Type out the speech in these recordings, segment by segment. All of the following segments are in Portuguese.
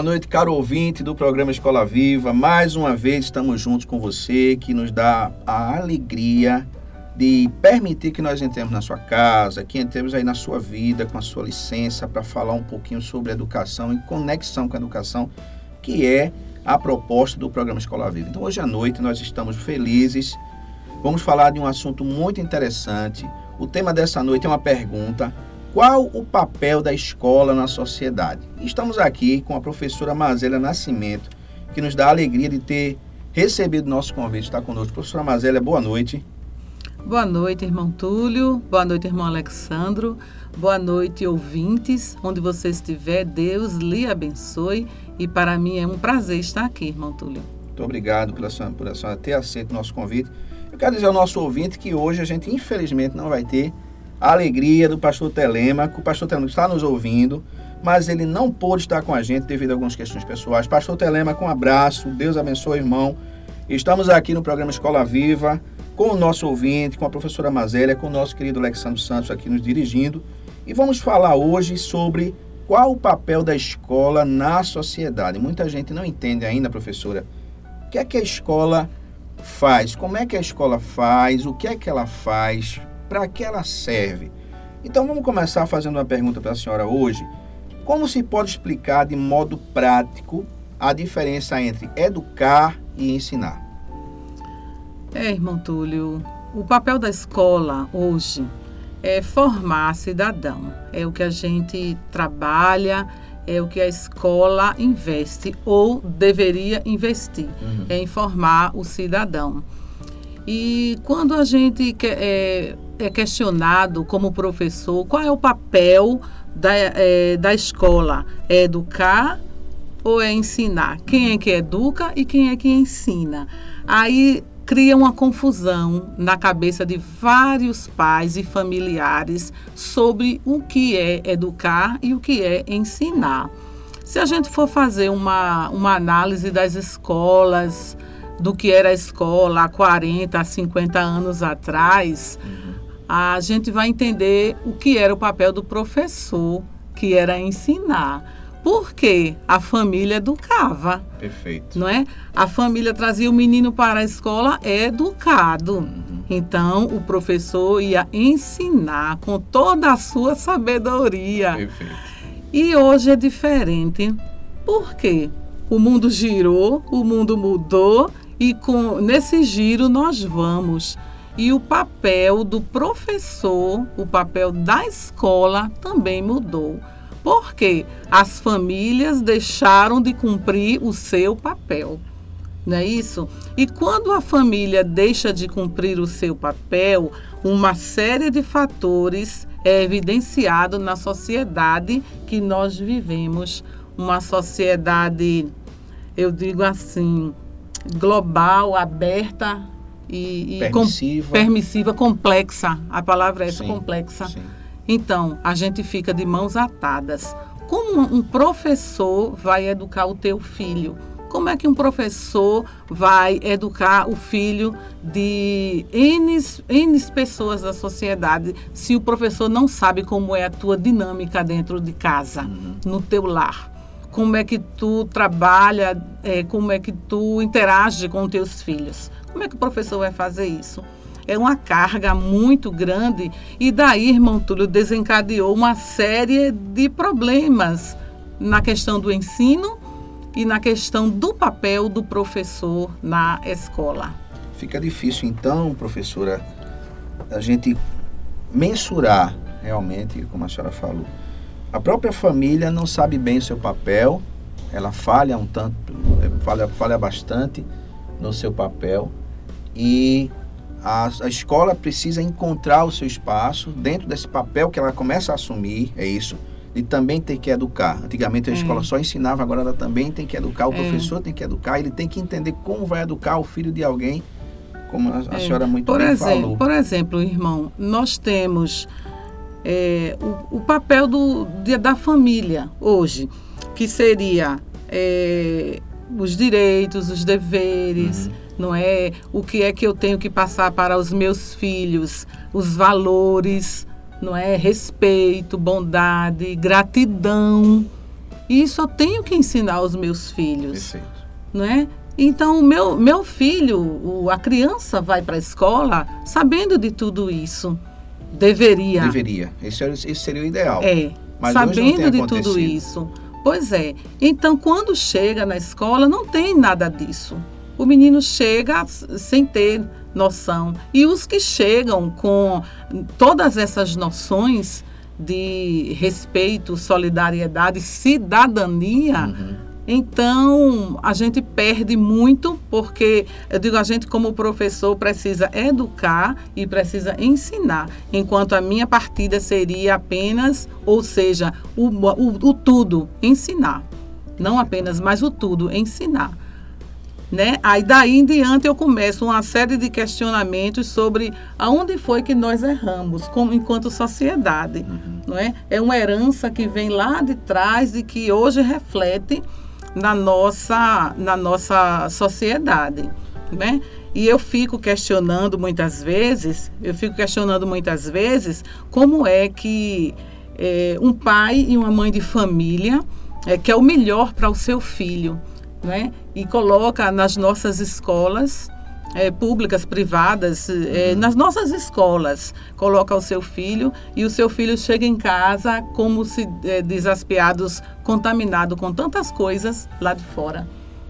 Boa noite, caro ouvinte do programa Escola Viva. Mais uma vez estamos juntos com você, que nos dá a alegria de permitir que nós entremos na sua casa, que entremos aí na sua vida, com a sua licença, para falar um pouquinho sobre educação e conexão com a educação, que é a proposta do programa Escola Viva. Então, hoje à noite nós estamos felizes. Vamos falar de um assunto muito interessante. O tema dessa noite é uma pergunta qual o papel da escola na sociedade? Estamos aqui com a professora Mazélia Nascimento, que nos dá a alegria de ter recebido nosso convite, está conosco. Professora Mazélia, boa noite. Boa noite, irmão Túlio. Boa noite, irmão Alexandro. Boa noite, ouvintes. Onde você estiver, Deus lhe abençoe. E para mim é um prazer estar aqui, irmão Túlio. Muito obrigado pela sua, por a senhora ter aceito o nosso convite. Eu quero dizer ao nosso ouvinte que hoje a gente, infelizmente, não vai ter a alegria do pastor Telemaco. O pastor Telemaco está nos ouvindo, mas ele não pôde estar com a gente devido a algumas questões pessoais. Pastor Telemaco, um abraço. Deus abençoe, irmão. Estamos aqui no programa Escola Viva com o nosso ouvinte, com a professora Mazélia, com o nosso querido Alexandre Santos aqui nos dirigindo. E vamos falar hoje sobre qual o papel da escola na sociedade. Muita gente não entende ainda, professora, o que é que a escola faz, como é que a escola faz, o que é que ela faz, para que ela serve. Então vamos começar fazendo uma pergunta para a senhora hoje. Como se pode explicar de modo prático a diferença entre educar e ensinar? É, irmão Túlio, o papel da escola hoje é formar cidadão. É o que a gente trabalha, é o que a escola investe ou deveria investir, uhum. é informar o cidadão. E quando a gente é, é questionado como professor qual é o papel da, é, da escola, é educar ou é ensinar? Quem é que educa e quem é que ensina? Aí cria uma confusão na cabeça de vários pais e familiares sobre o que é educar e o que é ensinar. Se a gente for fazer uma, uma análise das escolas, do que era a escola há 40, 50 anos atrás, uhum. A gente vai entender o que era o papel do professor, que era ensinar porque a família educava. Perfeito. Não é? A família trazia o menino para a escola educado. Uhum. Então, o professor ia ensinar com toda a sua sabedoria. Perfeito. E hoje é diferente. Por quê? O mundo girou, o mundo mudou e com nesse giro nós vamos. E o papel do professor, o papel da escola também mudou porque as famílias deixaram de cumprir o seu papel. Não é isso? E quando a família deixa de cumprir o seu papel, uma série de fatores é evidenciado na sociedade que nós vivemos. Uma sociedade, eu digo assim, global, aberta e, e permissiva. Com, permissiva, complexa. A palavra é essa, sim, complexa. Sim. Então, a gente fica de mãos atadas. Como um professor vai educar o teu filho? Como é que um professor vai educar o filho de N, N pessoas da sociedade se o professor não sabe como é a tua dinâmica dentro de casa, uhum. no teu lar? Como é que tu trabalha, é, como é que tu interage com teus filhos? Como é que o professor vai fazer isso? é uma carga muito grande e daí, irmão Túlio, desencadeou uma série de problemas na questão do ensino e na questão do papel do professor na escola. Fica difícil então, professora, a gente mensurar realmente, como a senhora falou. A própria família não sabe bem o seu papel, ela falha um tanto, falha, falha bastante no seu papel e a, a escola precisa encontrar o seu espaço dentro desse papel que ela começa a assumir, é isso, e também tem que educar. Antigamente a é. escola só ensinava, agora ela também tem que educar, o é. professor tem que educar, ele tem que entender como vai educar o filho de alguém, como a, a é. senhora muito por bem exemplo, falou. Por exemplo, irmão, nós temos é, o, o, papel do, de, da família hoje, que seria é, os direitos, os deveres, uhum. Não é? O que é que eu tenho que passar para os meus filhos, os valores, não é? Respeito, bondade, gratidão. Isso eu tenho que ensinar aos meus filhos. Perfeito. Não é? Então, o meu, meu filho, a criança vai para a escola sabendo de tudo isso. Deveria. Deveria. Esse, esse seria o ideal. É. Mas sabendo de tudo isso. Pois é. Então, quando chega na escola, não tem nada disso. O menino chega sem ter noção. E os que chegam com todas essas noções de respeito, solidariedade, cidadania, uhum então, a gente perde muito porque, eu digo, a gente como professor precisa educar e precisa ensinar, enquanto a minha partida seria apenas, ou seja, o, o, o tudo, ensinar. Não apenas, mas o tudo, ensinar. Né? Aí daí em diante eu começo uma série de questionamentos sobre aonde foi que nós erramos como enquanto sociedade, uhum. não é? É uma herança que vem lá de trás e que hoje reflete na nossa, na nossa sociedade, né? E eu fico questionando muitas vezes, eu fico questionando muitas vezes como é que é, um pai e uma mãe de família é, quer o melhor para o seu filho, né? E coloca nas nossas escolas é, públicas, privadas, é, nas nossas escolas, coloca o seu filho e o seu filho chega em casa como se é, desaspiados, contaminado com tantas coisas lá de fora,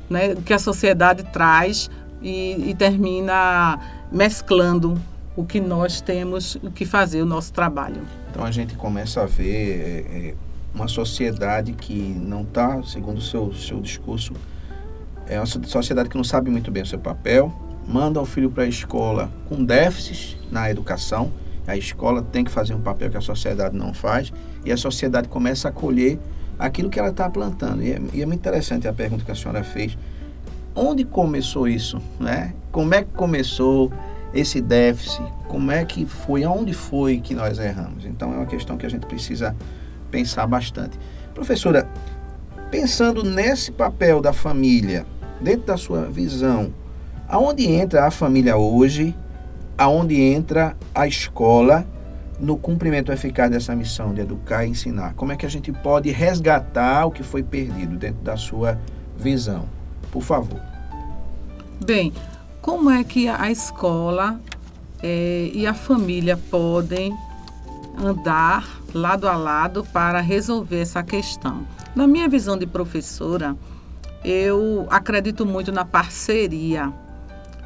né, que a sociedade traz e, e termina mesclando o que nós temos que fazer, o nosso trabalho. Então a gente começa a ver é, uma sociedade que não está, segundo o seu, seu discurso, é uma sociedade que não sabe muito bem o seu papel, manda o filho para a escola com déficits na educação, a escola tem que fazer um papel que a sociedade não faz, e a sociedade começa a colher aquilo que ela está plantando. E é, e é, muito interessante a pergunta que a senhora fez. Onde começou isso? Né? Como é que começou esse déficit? Como é que foi? Aonde foi que nós erramos? Então é uma questão que a gente precisa pensar bastante. Professora, pensando nesse papel da família, dentro da sua visão, Aonde entra a família hoje? Aonde entra a escola no cumprimento eficaz dessa missão de educar e ensinar? Como é que a gente pode resgatar o que foi perdido dentro da sua visão? Por favor. Bem, como é que a escola é, e a família podem andar lado a lado para resolver essa questão? Na minha visão de professora, eu acredito muito na parceria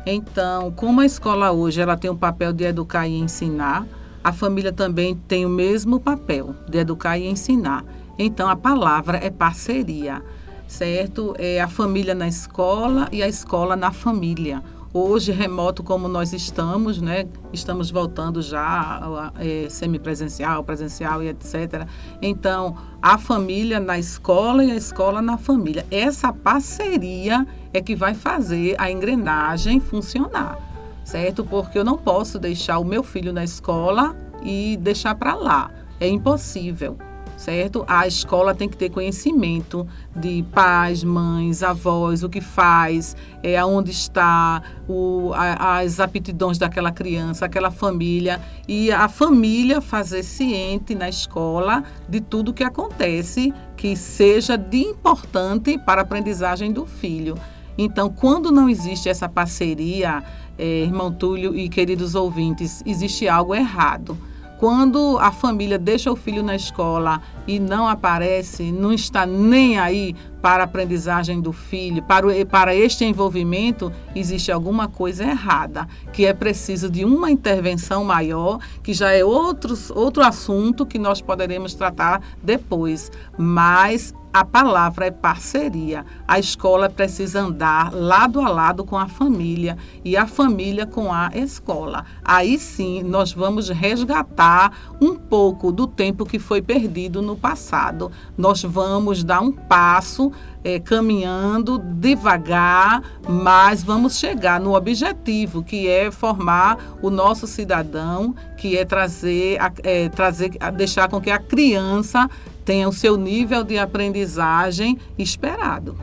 então, como a escola hoje ela tem o papel de educar e ensinar, a família também tem o mesmo papel de educar e ensinar. Então, a palavra é parceria, certo? É a família na escola e a escola na família. Hoje, remoto como nós estamos, né? Estamos voltando já é, semipresencial, presencial e etc. Então, a família na escola e a escola na família. Essa parceria é que vai fazer a engrenagem funcionar, certo? Porque eu não posso deixar o meu filho na escola e deixar para lá. É impossível certo? A escola tem que ter conhecimento de pais, mães, avós, o que faz, é, aonde está, o, a, as aptidões daquela criança, aquela família, e a família fazer ciente na escola de tudo que acontece que seja de importante para a aprendizagem do filho. Então, quando não existe essa parceria, é, irmão Túlio e queridos ouvintes, existe algo errado. Quando a família deixa o filho na escola e não aparece, não está nem aí para a aprendizagem do filho, para, o, para este envolvimento, existe alguma coisa errada, que é preciso de uma intervenção maior, que já é outros, outro assunto que nós poderemos tratar depois. Mas a palavra é parceria. A escola precisa andar lado a lado com a família e a família com a escola. Aí sim nós vamos resgatar um pouco do tempo que foi perdido no passado. Nós vamos dar um passo é, caminhando devagar, mas vamos chegar no objetivo que é formar o nosso cidadão, que é trazer, é, trazer deixar com que a criança tenha o seu nível de aprendizagem esperado.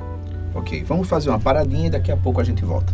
Ok, vamos fazer uma paradinha e daqui a pouco a gente volta.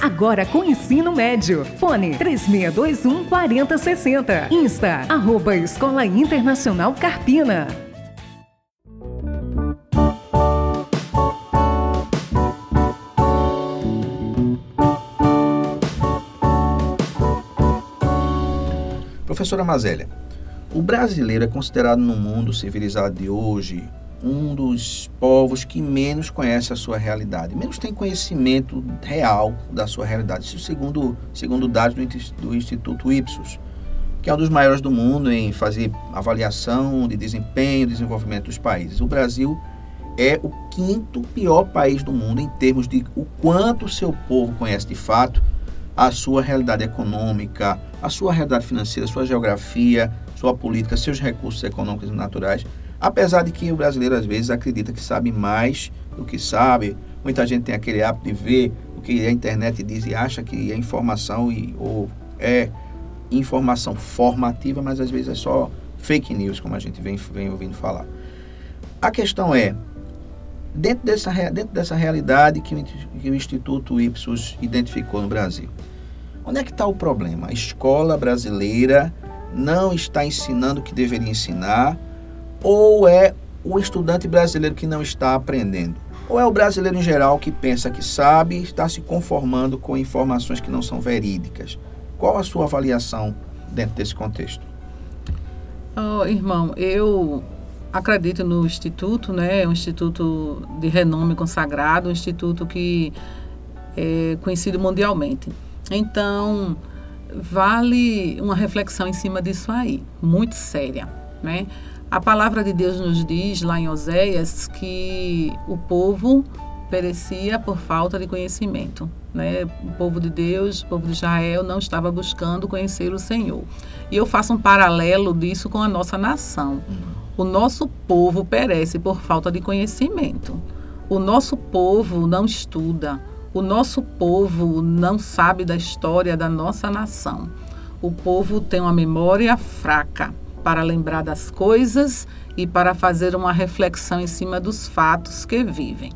Agora com ensino médio. Fone 3621 4060. Insta, arroba Escola Internacional Carpina. Professora Mazélia, o brasileiro é considerado no mundo civilizado de hoje um dos povos que menos conhece a sua realidade, menos tem conhecimento real da sua realidade. Isso segundo, segundo dados do, do Instituto Ipsos, que é um dos maiores do mundo em fazer avaliação de desempenho e desenvolvimento dos países. O Brasil é o quinto pior país do mundo em termos de o quanto o seu povo conhece de fato a sua realidade econômica, a sua realidade financeira, sua geografia, sua política, seus recursos econômicos e naturais. Apesar de que o brasileiro às vezes acredita que sabe mais do que sabe, muita gente tem aquele hábito de ver o que a internet diz e acha que é informação e, ou é informação formativa, mas às vezes é só fake news, como a gente vem, vem ouvindo falar. A questão é, dentro dessa, dentro dessa realidade que que o Instituto Ipsos identificou no Brasil, onde é que está o problema? A escola brasileira não está ensinando o que deveria ensinar, ou é o estudante brasileiro que não está aprendendo? Ou é o brasileiro em geral que pensa que sabe e está se conformando com informações que não são verídicas? Qual a sua avaliação dentro desse contexto? Oh, irmão, eu acredito no instituto, né? É um instituto de renome consagrado, um instituto que é, conhecido mundialmente. Então, vale uma reflexão em cima disso aí, muito séria, né? A palavra de Deus nos diz lá em Oséias que o povo perecia por falta de conhecimento. Né? O povo de Deus, o povo de Israel não estava buscando conhecer o Senhor. E eu faço um paralelo disso com a nossa nação. O nosso povo perece por falta de conhecimento. O nosso povo não estuda. O nosso povo não sabe da história da nossa nação. O povo tem uma memória fraca para lembrar das coisas e para fazer uma reflexão em cima dos fatos que vivem.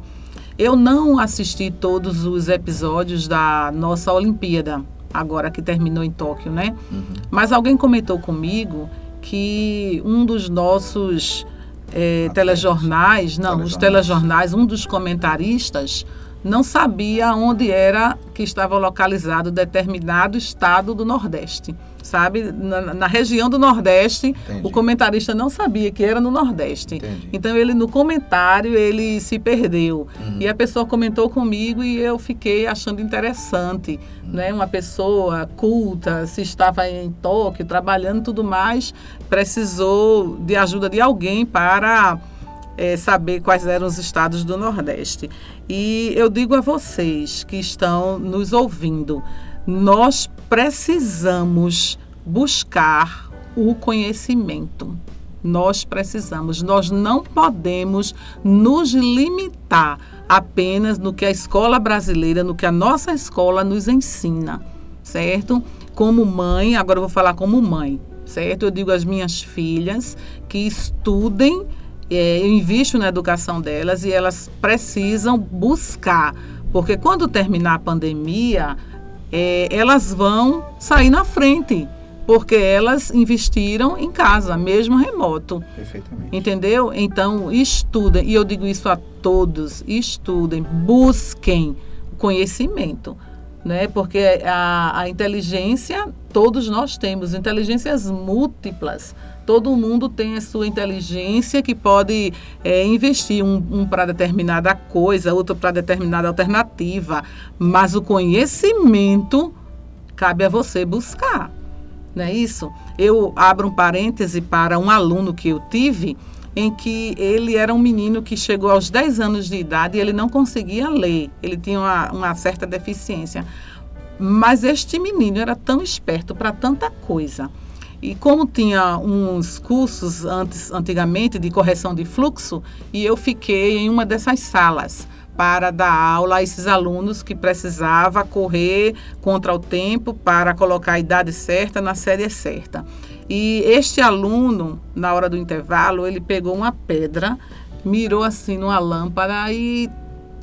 Eu não assisti todos os episódios da nossa Olimpíada, agora que terminou em Tóquio, né? Uhum. Mas alguém comentou comigo que um dos nossos é, telejornais, não, telejornais. os telejornais, um dos comentaristas não sabia onde era que estava localizado determinado estado do Nordeste sabe? Na, na região do Nordeste, Entendi. o comentarista não sabia que era no Nordeste. Entendi. Então ele no comentário ele se perdeu. Uhum. E a pessoa comentou comigo e eu fiquei achando interessante, uhum. né? Uma pessoa culta, se estava em Tóquio trabalhando tudo mais, precisou de ajuda de alguém para é, saber quais eram os estados do Nordeste. E eu digo a vocês que estão nos ouvindo, nós precisamos buscar o conhecimento. Nós precisamos, nós não podemos nos limitar apenas no que a escola brasileira, no que a nossa escola nos ensina, certo? Como mãe, agora eu vou falar como mãe, certo? Eu digo às minhas filhas que estudem, é, eu invisto na educação delas e elas precisam buscar, porque quando terminar a pandemia, é, elas vão sair na frente, porque elas investiram em casa, mesmo remoto. Perfeitamente. Entendeu? Então, estudem, e eu digo isso a todos: estudem, busquem conhecimento. Né? Porque a, a inteligência, todos nós temos, inteligências múltiplas todo mundo tem a sua inteligência que pode é, investir um, um para determinada coisa, outro para determinada alternativa, mas o conhecimento cabe a você buscar, não é isso? Eu abro um parêntese para um aluno que eu tive, em que ele era um menino que chegou aos 10 anos de idade e ele não conseguia ler, ele tinha uma, uma certa deficiência. Mas este menino era tão esperto para tanta coisa e como tinha uns cursos antes, antigamente de correção de fluxo, e eu fiquei em uma dessas salas para dar aula a esses alunos que precisava correr contra o tempo para colocar a idade certa na série certa. E este aluno, na hora do intervalo, ele pegou uma pedra, mirou assim numa lâmpada e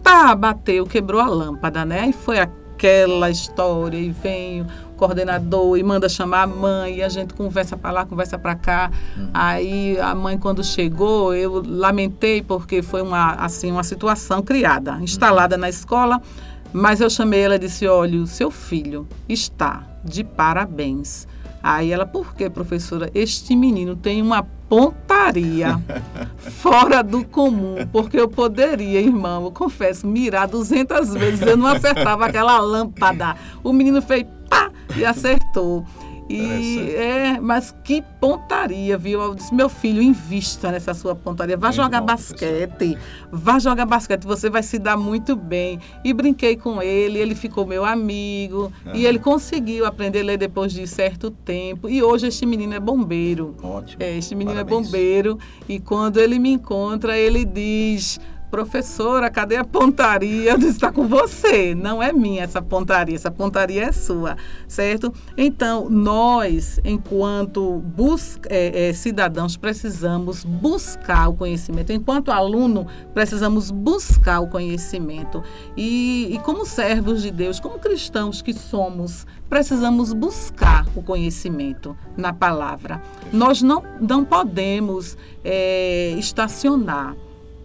tá, bateu, quebrou a lâmpada, né? E foi aquela história e vem coordenador e manda chamar a mãe, e a gente conversa para lá, conversa para cá. Uhum. Aí a mãe quando chegou, eu lamentei porque foi uma assim uma situação criada, instalada uhum. na escola, mas eu chamei ela e disse: "Olha, o seu filho está de parabéns". Aí ela, por que, professora? Este menino tem uma pontaria fora do comum, porque eu poderia, irmão, eu confesso, mirar 200 vezes, eu não acertava aquela lâmpada. O menino fez pá e acertou. E é, mas que pontaria, viu? Eu disse, meu filho, invista nessa sua pontaria. Vá jogar bom, basquete. Professor. Vá jogar basquete, você vai se dar muito bem. E brinquei com ele, ele ficou meu amigo. E ele conseguiu aprender a ler depois de certo tempo. E hoje este menino é bombeiro. Ótimo. É, este menino é Parabéns. é bombeiro. E quando ele me encontra, ele diz professora, cadê a pontaria? Eu disse, está com você, não é minha essa pontaria, essa pontaria é sua, certo? Então, nós, enquanto é, é, cidadãos, precisamos buscar o conhecimento. Enquanto aluno, precisamos buscar o conhecimento. E, e como servos de Deus, como cristãos que somos, precisamos buscar o conhecimento na palavra. Nós não, não podemos é, estacionar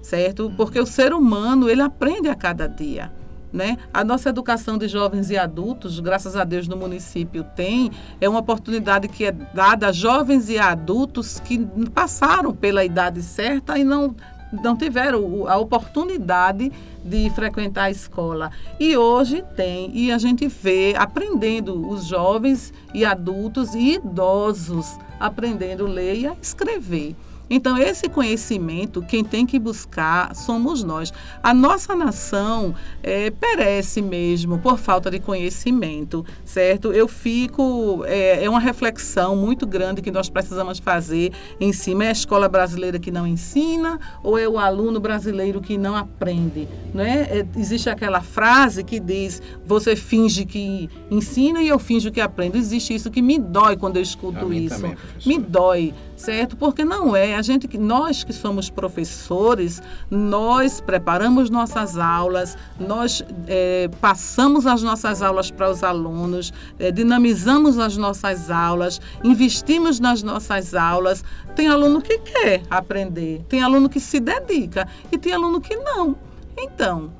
certo? Porque o ser humano, ele aprende a cada dia. Né? A nossa educação de jovens e adultos, graças a Deus no município tem, é uma oportunidade que é dada a jovens e adultos que passaram pela idade certa e não não tiveram a oportunidade de frequentar a escola. E hoje tem, e a gente vê aprendendo os jovens e adultos e idosos aprendendo a ler e a escrever. Então, esse conhecimento, quem tem que buscar somos nós. A nossa nação é, perece mesmo por falta de conhecimento, certo? Eu fico. É, é, uma reflexão muito grande que nós precisamos fazer em cima. É a escola brasileira que não ensina ou é o aluno brasileiro que não aprende? Não é? é existe aquela frase que diz: você finge que ensina e eu finjo que aprendo. Existe isso que me dói quando eu escuto isso. Também, me dói certo? Porque não é. A gente que nós que somos professores, nós preparamos nossas aulas, nós é, passamos as nossas aulas para os alunos, é, dinamizamos as nossas aulas, investimos nas nossas aulas. Tem aluno que quer aprender, tem aluno que se dedica e tem aluno que não. Então,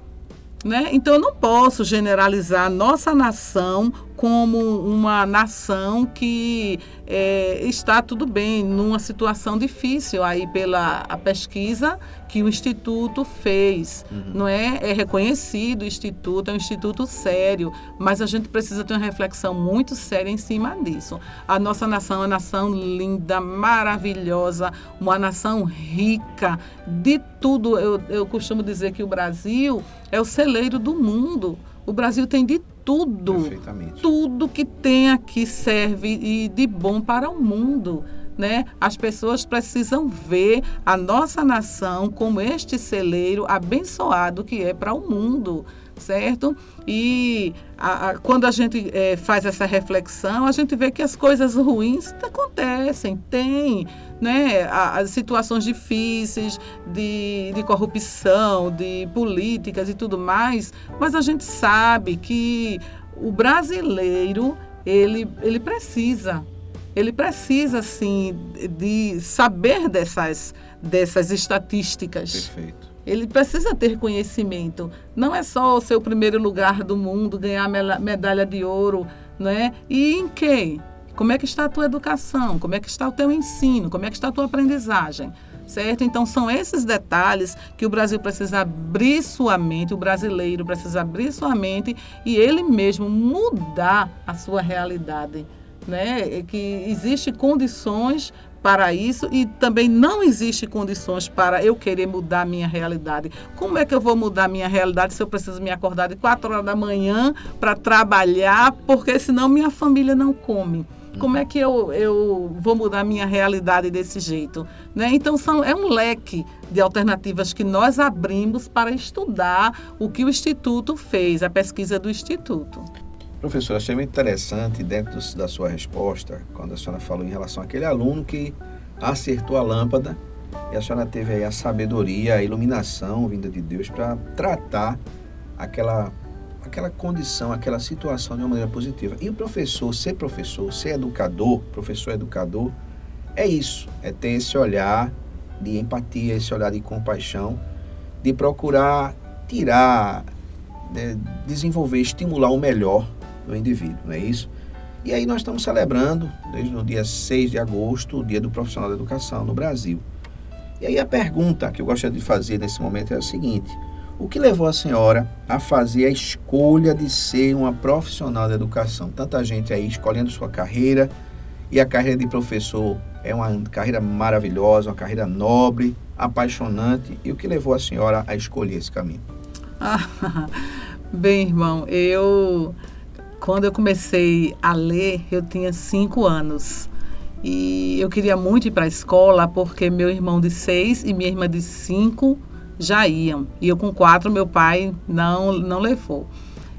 né? Então, eu não posso generalizar nossa nação como uma nação que é, está tudo bem, numa situação difícil aí pela pesquisa que o Instituto fez. Uhum. Não é? É reconhecido o Instituto, é um instituto sério, mas a gente precisa ter uma reflexão muito séria em cima disso. A nossa nação é uma nação linda, maravilhosa, uma nação rica de tudo. Eu, eu costumo dizer que o Brasil é o celeiro do mundo. O Brasil tem de tudo. Tudo que tem aqui serve e de bom para o mundo. Né? As pessoas precisam ver a nossa nação como este celeiro abençoado que é para o mundo certo? E a, a, quando a gente é, faz essa reflexão, a gente vê que as coisas ruins acontecem, tem, né? As situações difíceis de, de corrupção, de políticas e tudo mais, mas a gente sabe que o brasileiro, ele, ele precisa ele precisa, sim, de saber dessas, dessas estatísticas. Perfeito. Ele precisa ter conhecimento. Não é só o seu primeiro lugar do mundo, ganhar medalha de ouro, né? E em quem? Como é que está a tua educação? Como é que está o teu ensino? Como é que está a tua aprendizagem? Certo? Então são esses detalhes que o Brasil precisa abrir sua mente, o brasileiro precisa abrir sua mente e ele mesmo mudar a sua realidade, né? Que existe condições para isso e também não existe condições para eu querer mudar minha realidade. Como é que eu vou mudar minha realidade se eu preciso me acordar de 4 horas da manhã para trabalhar, porque senão minha família não come? Como é que eu, eu vou mudar minha realidade desse jeito? Né? Então, são, é um leque de alternativas que nós abrimos para estudar o que o Instituto fez, a pesquisa do Instituto. Professor, achei muito interessante dentro da sua resposta, quando a senhora falou em relação àquele aluno que acertou a lâmpada e a senhora teve aí a sabedoria, a iluminação vinda de Deus para tratar aquela, aquela condição, aquela situação de uma maneira positiva. E o professor, ser professor, ser educador, professor educador, é isso, é ter esse olhar de empatia, esse olhar de compaixão, de procurar tirar, de desenvolver, estimular o melhor do indivíduo, não é isso? E aí nós estamos celebrando, desde o dia 6 de agosto, o Dia do Profissional da Educação no Brasil. E aí a pergunta que eu gostaria de fazer nesse momento é a seguinte: o que levou a senhora a fazer a escolha de ser uma profissional da educação? Tanta gente aí escolhendo sua carreira, e a carreira de professor é uma carreira maravilhosa, uma carreira nobre, apaixonante. E o que levou a senhora a escolher esse caminho? Ah, bem, irmão, eu quando eu comecei a ler, eu tinha cinco anos. E eu queria muito ir para a escola porque meu irmão de seis e minha irmã de cinco já iam. E eu com quatro, meu pai não, não levou.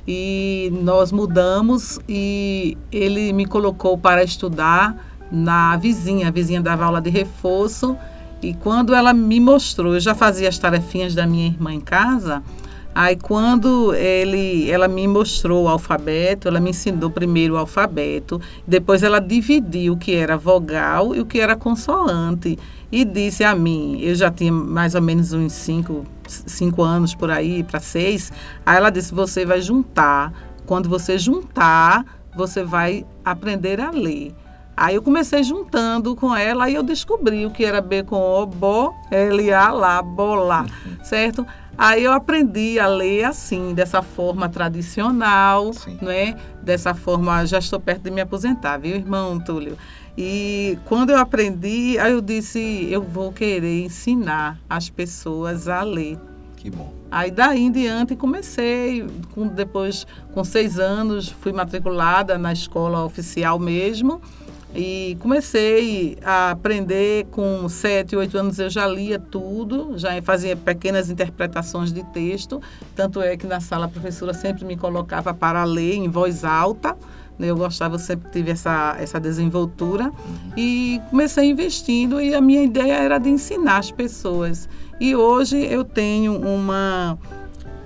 E nós mudamos e ele me colocou para estudar na vizinha. A vizinha dava aula de reforço. E quando ela me mostrou, eu já fazia as tarefinhas da minha irmã em casa, Aí quando ele, ela me mostrou o alfabeto, ela me ensinou primeiro o alfabeto, depois ela dividiu o que era vogal e o que era consoante e disse a mim, eu já tinha mais ou menos uns cinco, cinco anos por aí, para seis, aí ela disse, você vai juntar, quando você juntar, você vai aprender a ler. Aí eu comecei juntando com ela e eu descobri o que era B com O, bo, L, A, lá, bolar, certo? Aí eu aprendi a ler assim, dessa forma tradicional, Sim. né? Dessa forma, já estou perto de me aposentar, viu, irmão Túlio? E quando eu aprendi, aí eu disse, eu vou querer ensinar as pessoas a ler. Que bom. Aí daí em diante comecei, com, depois com seis anos fui matriculada na escola oficial mesmo e comecei a aprender com sete, oito anos eu já lia tudo, já fazia pequenas interpretações de texto, tanto é que na sala a professora sempre me colocava para ler em voz alta, né? eu gostava, eu sempre tive essa, essa desenvoltura e comecei investindo e a minha ideia era de ensinar as pessoas. E hoje eu tenho uma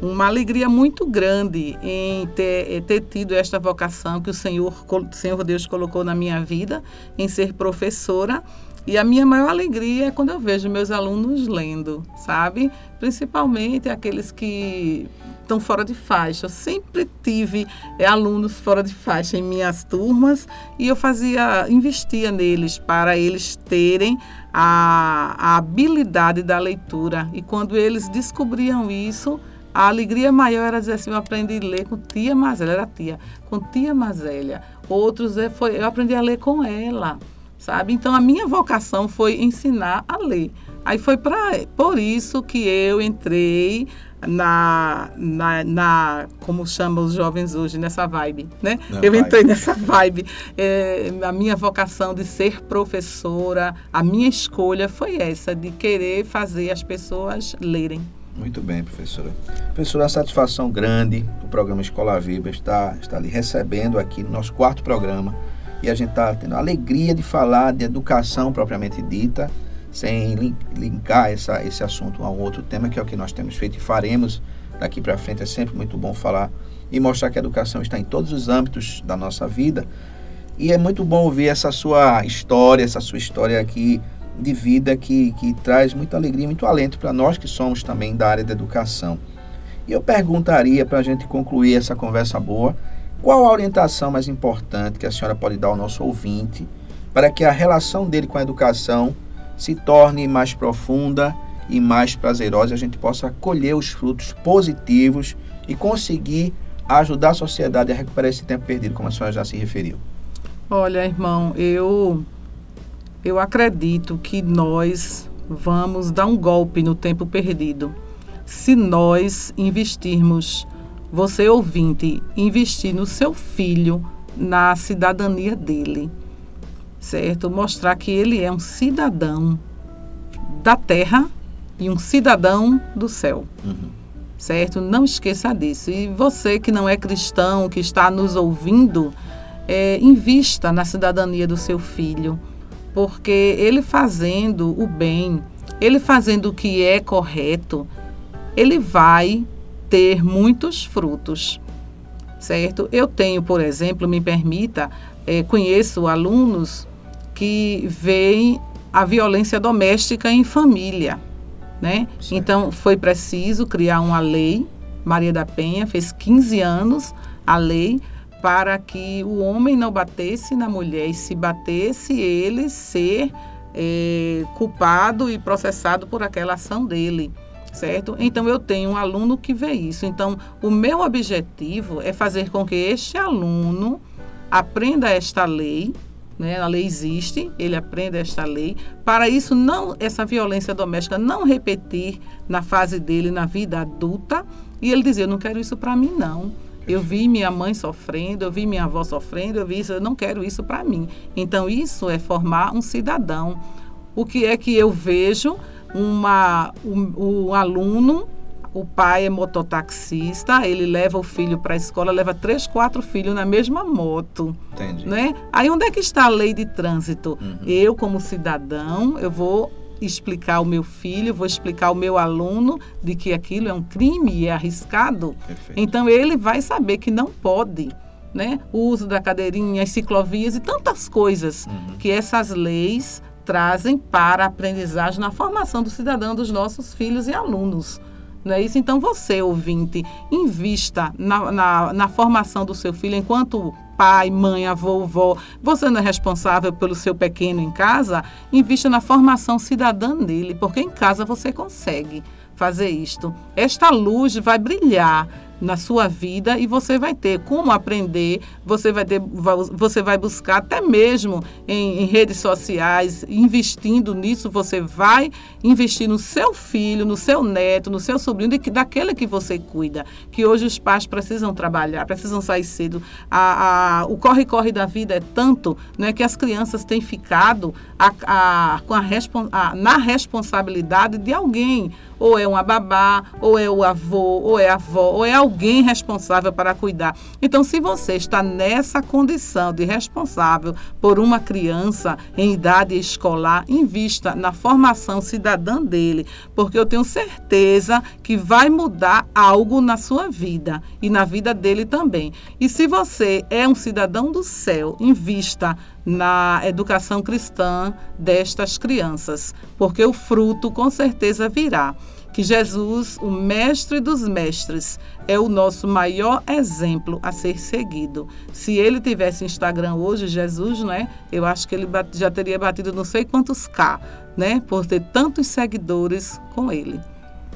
uma alegria muito grande em ter, eh, ter tido esta vocação que o Senhor, Senhor Deus colocou na minha vida, em ser professora. E a minha maior alegria é quando eu vejo meus alunos lendo, sabe? Principalmente aqueles que estão fora de faixa. Eu sempre tive eh, alunos fora de faixa em minhas turmas e eu fazia, investia neles para eles terem a, a habilidade da leitura. E quando eles descobriam isso, a alegria maior era dizer assim, eu aprendi a ler com tia Mazélia, era tia, com tia Mazélia. Outros é, foi, eu aprendi a ler com ela, sabe? Então a minha vocação foi ensinar a ler. Aí foi pra, por isso que eu entrei na, na, na como chamam os jovens hoje, nessa vibe, né? Na eu vibe. entrei nessa vibe. É, a minha vocação de ser professora, a minha escolha foi essa, de querer fazer as pessoas lerem. Muito bem, professora. Professora, uma satisfação grande. O programa Escola Viva está, está lhe recebendo aqui no nosso quarto programa. E a gente está tendo a alegria de falar de educação propriamente dita, sem lin- linkar essa, esse assunto a um outro tema, que é o que nós temos feito e faremos daqui para frente. É sempre muito bom falar e mostrar que a educação está em todos os âmbitos da nossa vida. E é muito bom ouvir essa sua história, essa sua história aqui de vida que, que traz muita alegria, muito alento para nós que somos também da área da educação. E eu perguntaria, para a gente concluir essa conversa boa, qual a orientação mais importante que a senhora pode dar ao nosso ouvinte para que a relação dele com a educação se torne mais profunda e mais prazerosa e a gente possa colher os frutos positivos e conseguir ajudar a sociedade a recuperar esse tempo perdido, como a senhora já se referiu. Olha, irmão, eu eu acredito que nós vamos dar um golpe no tempo perdido. Se nós investirmos, você ouvinte, investir no seu filho, na cidadania dele, certo? Mostrar que ele é um cidadão da terra e um cidadão do céu certo? Não esqueça disso. E você que não é cristão, que está nos ouvindo, é, invista na cidadania do seu filho, porque ele fazendo o bem, ele fazendo o que é correto, ele vai ter muitos frutos, certo? Eu tenho, por exemplo, me permita, é, conheço alunos que veem a violência doméstica em família né? Certo. Então foi preciso criar uma lei. Maria da Penha fez 15 anos a lei para que o homem não batesse na mulher e se batesse ele ser eh, culpado e processado por aquela ação dele, certo? Então eu tenho um aluno que vê isso. Então o meu objetivo é fazer com que este aluno aprenda esta lei, né? A lei existe, ele aprenda esta lei. Para isso, não essa violência doméstica não repetir na fase dele, na vida adulta. E ele dizer, eu não quero isso para mim, não. Eu vi minha mãe sofrendo, eu vi minha avó sofrendo, eu vi isso, eu não quero isso para mim. Então, isso é formar um cidadão. O que é que eu vejo? Uma, um, um aluno o pai é mototaxista, ele leva o filho para a escola, leva três, quatro filhos na mesma moto, Entendi. né? Aí onde é que está a lei de trânsito? Uhum. Eu, como cidadão, eu vou explicar ao meu filho, vou explicar ao meu aluno de que aquilo é um crime e é arriscado. Perfeito. Então ele vai saber que não pode, né? O uso da cadeirinha, as ciclovias e tantas coisas Uhum. que essas leis trazem para a aprendizagem na formação do cidadão dos nossos filhos e alunos. Não é isso? Então, você, ouvinte, invista na, na, na formação do seu filho enquanto pai, mãe, avô, vó, você não é responsável pelo seu pequeno em casa, invista na formação cidadã dele, porque em casa você consegue fazer isto. Esta luz vai brilhar na sua vida e você vai ter como aprender, você vai ter, você vai buscar até mesmo em, em, redes sociais, investindo nisso, você vai investir no seu filho, no seu neto, no seu sobrinho, daquele que você cuida. Que hoje os pais precisam trabalhar, precisam sair cedo. A, a, o corre-corre da vida é tanto não é que as crianças têm ficado a, com a, na responsabilidade de alguém ou é uma babá, ou é o avô, ou é a avó, ou é alguém responsável para cuidar. Então, se você está nessa condição de responsável por uma criança em idade escolar, invista na formação cidadã dele, porque eu tenho certeza que vai mudar algo na sua vida e na vida dele também. E se você é um cidadão do céu, invista na educação cristã destas crianças, porque o fruto com certeza virá que Jesus, o mestre dos mestres, é o nosso maior exemplo a ser seguido. Se ele tivesse Instagram hoje, Jesus, né? Eu acho que ele já teria batido não sei quantos K, né? Por ter tantos seguidores com ele.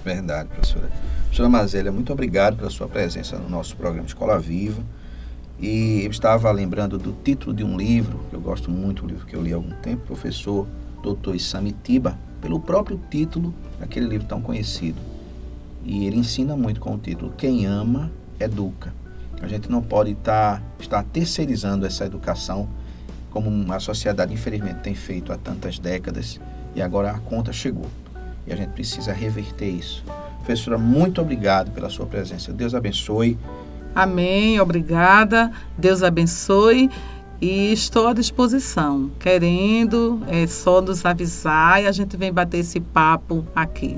Verdade, professora. Professora Mazélia, muito obrigado pela sua presença no nosso programa Escola Viva. E eu estava lembrando do título de um livro, que eu gosto muito, um livro que eu li há algum tempo, professor Dr. Isamitiba, pelo próprio título daquele livro tão conhecido. E ele ensina muito com o título Quem ama, educa. A gente não pode estar, tá, estar terceirizando essa educação como a sociedade infelizmente tem feito há tantas décadas e agora a conta chegou. E a gente precisa reverter isso. Professora, muito obrigado pela sua presença. Deus abençoe. Amém, obrigada. Deus abençoe e estou à disposição. Querendo, é só nos avisar e a gente vem bater esse papo aqui.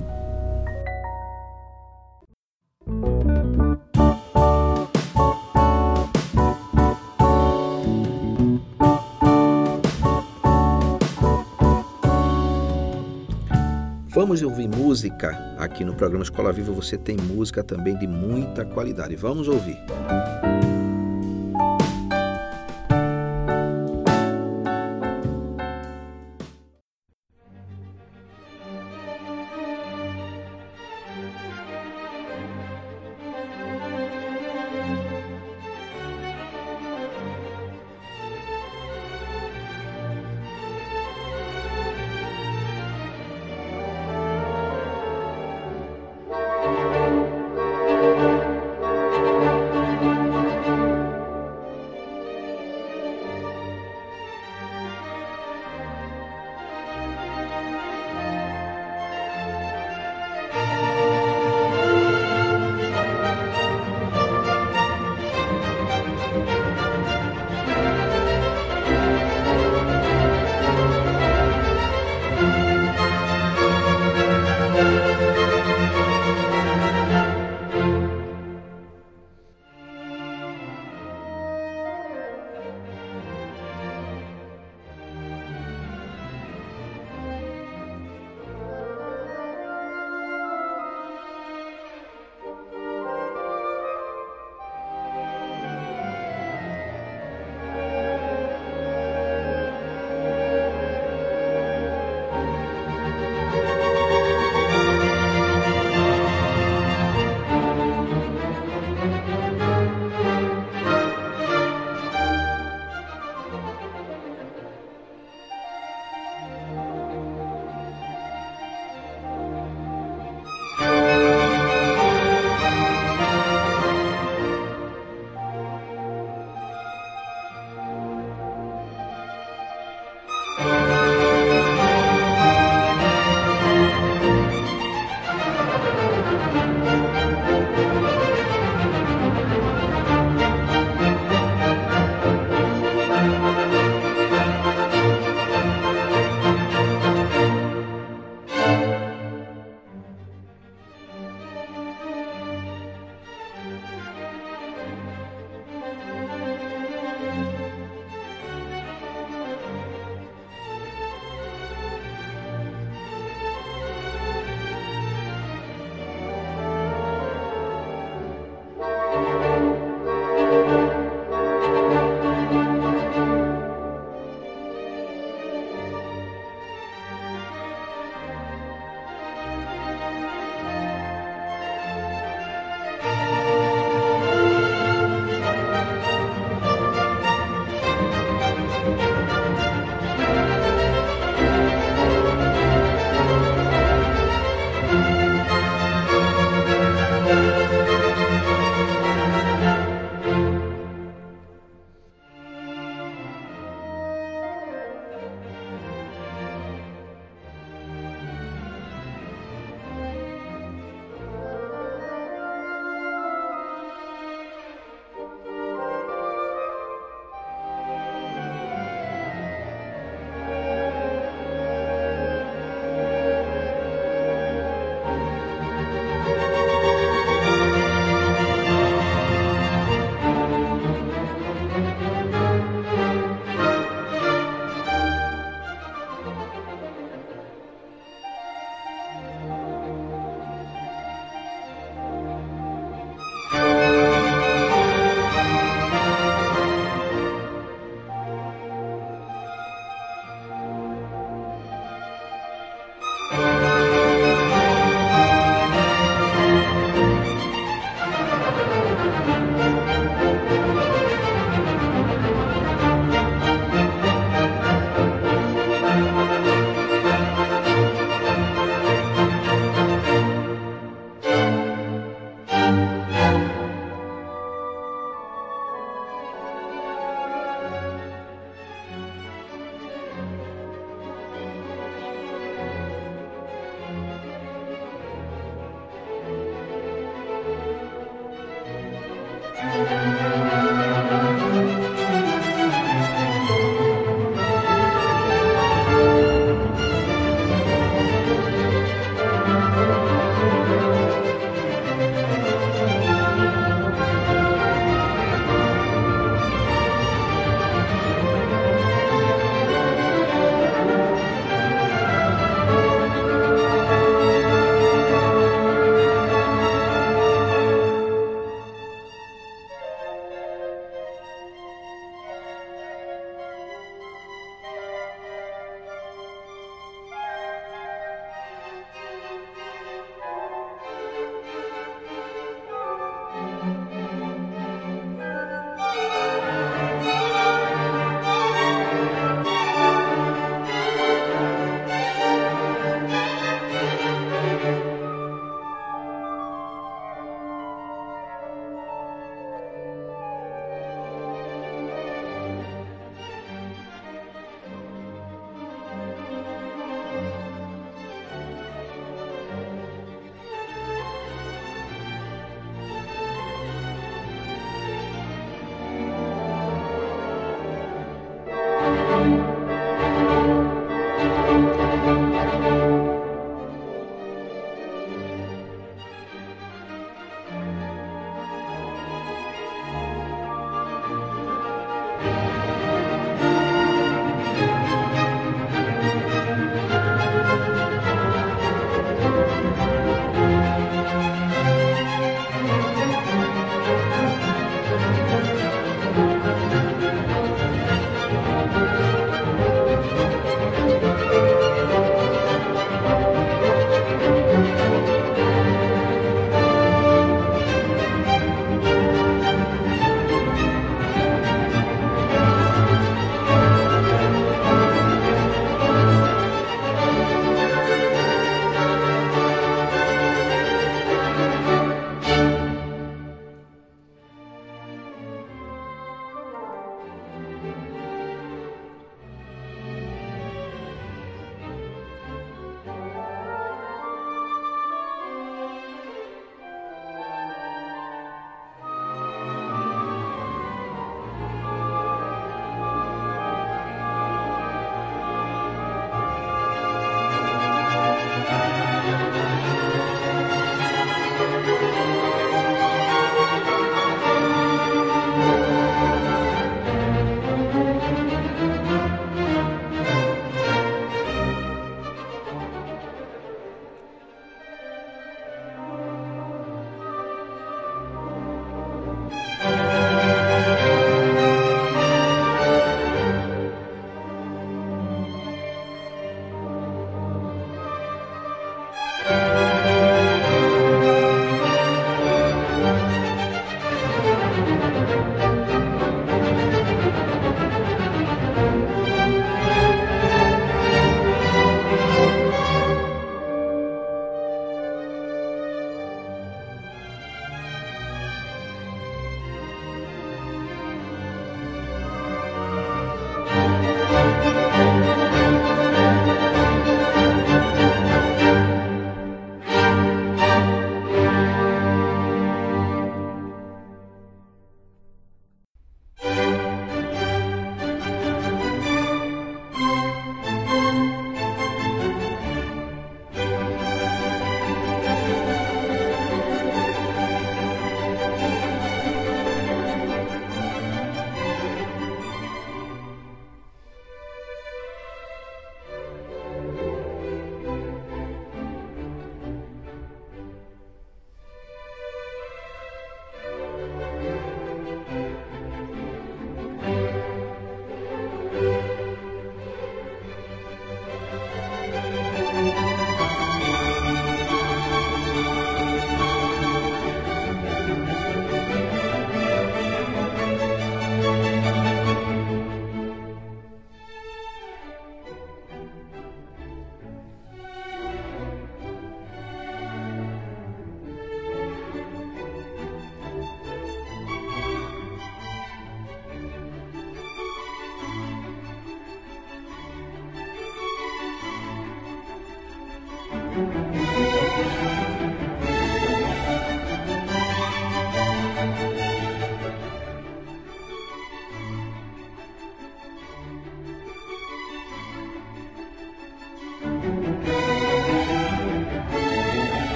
Vamos ouvir música aqui no programa Escola Viva. Você tem música também de muita qualidade. Vamos ouvir. Música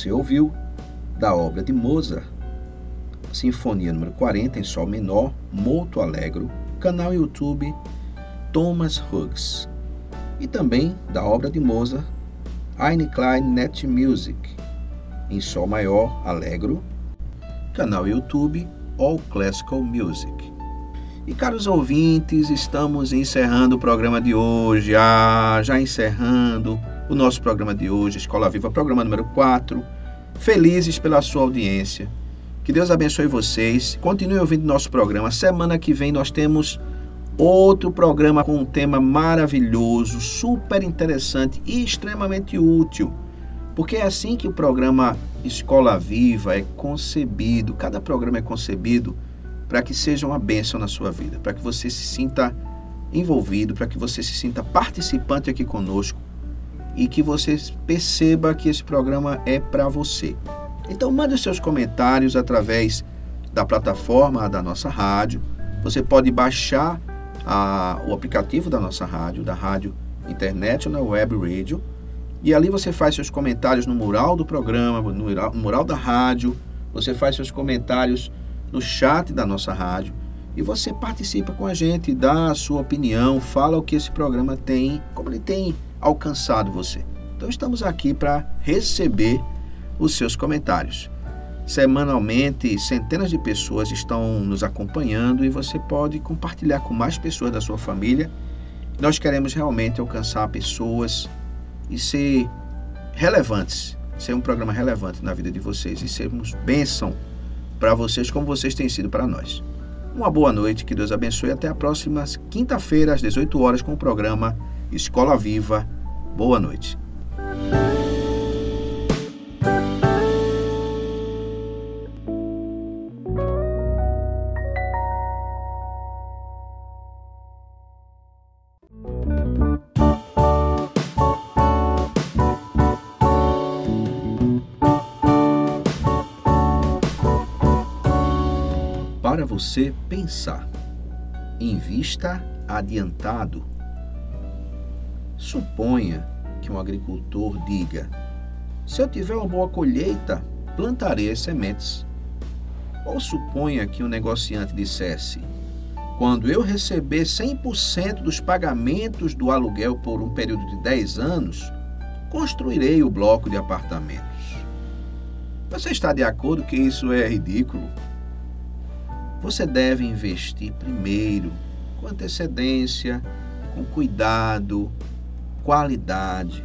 Você ouviu da obra de Mozart, Sinfonia número 40 em Sol menor, Molto Alegro, canal YouTube Thomas Hughes. E também da obra de Mozart, Eine Klein Net Music, em Sol maior, Alegro, canal YouTube All Classical Music. E caros ouvintes, estamos encerrando o programa de hoje, ah, já encerrando o nosso programa de hoje, Escola Viva, programa número 4. Felizes pela sua audiência. Que Deus abençoe vocês. Continue ouvindo nosso programa. Semana que vem nós temos outro programa com um tema maravilhoso, super interessante e extremamente útil. Porque é assim que o programa Escola Viva é concebido. Cada programa é concebido para que seja uma bênção na sua vida, para que você se sinta envolvido, para que você se sinta participante aqui conosco e que você perceba que esse programa é para você. Então, mande os seus comentários através da plataforma da nossa rádio. Você pode baixar a, o aplicativo da nossa rádio, da rádio na web radio. E ali você faz seus comentários no mural do programa, no mural, no mural da rádio. Você faz seus comentários no chat da nossa rádio. E você participa com a gente, dá a sua opinião, fala o que esse programa tem, como ele tem alcançado você. Então estamos aqui para receber os seus comentários. Semanalmente, centenas de pessoas estão nos acompanhando e você pode compartilhar com mais pessoas da sua família. Nós queremos realmente alcançar pessoas e ser relevantes, ser um programa relevante na vida de vocês e sermos bênção para vocês como vocês têm sido para nós. Uma boa noite, que Deus abençoe. Até a próxima quinta-feira, às 18 horas, com o programa Escola Viva. Boa noite. Para você pensar, invista adiantado. Suponha que um agricultor diga: se eu tiver uma boa colheita, plantarei as sementes. Ou suponha que um negociante dissesse: quando eu receber 100% dos pagamentos do aluguel por um período de 10 anos, construirei o bloco de apartamentos. Você está de acordo que isso é ridículo? Você deve investir primeiro, com antecedência, com cuidado, qualidade,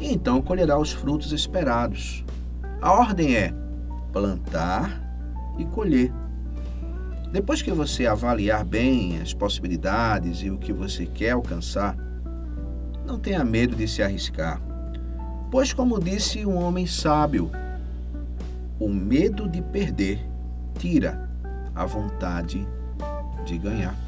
e então colherá os frutos esperados. A ordem é plantar e colher. Depois que você avaliar bem as possibilidades e o que você quer alcançar, não tenha medo de se arriscar. Pois, como disse um homem sábio, o medo de perder tira a vontade de ganhar.